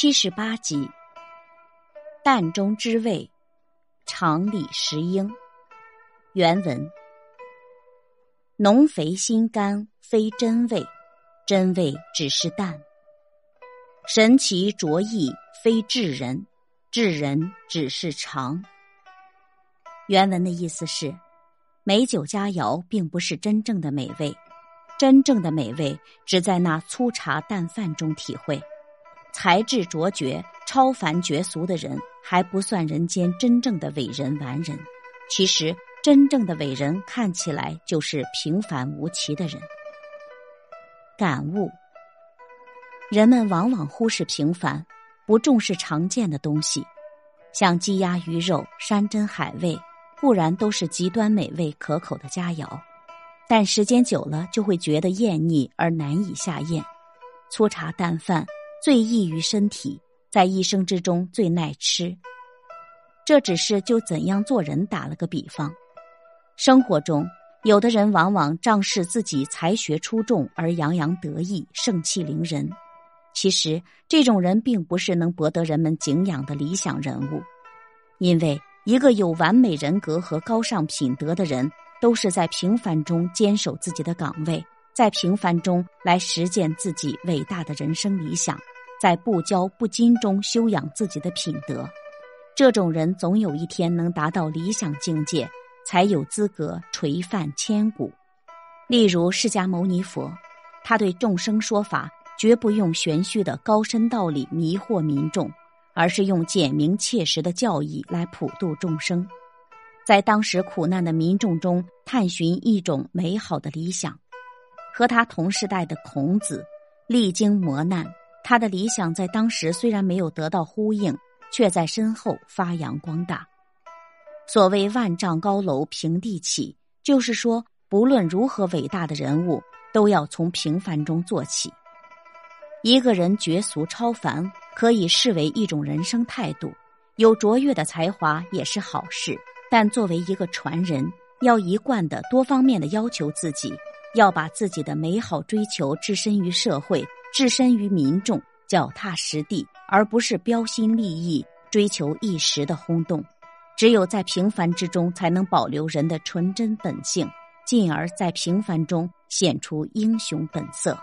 七十八集，淡中之味，常理食英。原文：浓肥心肝非真味，真味只是淡。神奇着意非智人，智人只是常。原文的意思是，美酒佳肴并不是真正的美味，真正的美味只在那粗茶淡饭中体会。才智卓绝、超凡绝俗的人，还不算人间真正的伟人完人。其实，真正的伟人看起来就是平凡无奇的人。感悟：人们往往忽视平凡，不重视常见的东西，像鸡鸭鱼肉、山珍海味，固然都是极端美味可口的佳肴，但时间久了就会觉得厌腻而难以下咽。粗茶淡饭。最易于身体，在一生之中最耐吃。这只是就怎样做人打了个比方。生活中，有的人往往仗势自己才学出众而洋洋得意、盛气凌人。其实，这种人并不是能博得人们敬仰的理想人物。因为一个有完美人格和高尚品德的人，都是在平凡中坚守自己的岗位，在平凡中来实践自己伟大的人生理想。在不骄不矜中修养自己的品德，这种人总有一天能达到理想境界，才有资格垂范千古。例如释迦牟尼佛，他对众生说法绝不用玄虚的高深道理迷惑民众，而是用简明切实的教义来普度众生，在当时苦难的民众中探寻一种美好的理想。和他同时代的孔子，历经磨难。他的理想在当时虽然没有得到呼应，却在身后发扬光大。所谓“万丈高楼平地起”，就是说，不论如何伟大的人物，都要从平凡中做起。一个人绝俗超凡，可以视为一种人生态度；有卓越的才华也是好事。但作为一个传人，要一贯的多方面的要求自己，要把自己的美好追求置身于社会。置身于民众，脚踏实地，而不是标新立异，追求一时的轰动。只有在平凡之中，才能保留人的纯真本性，进而，在平凡中显出英雄本色。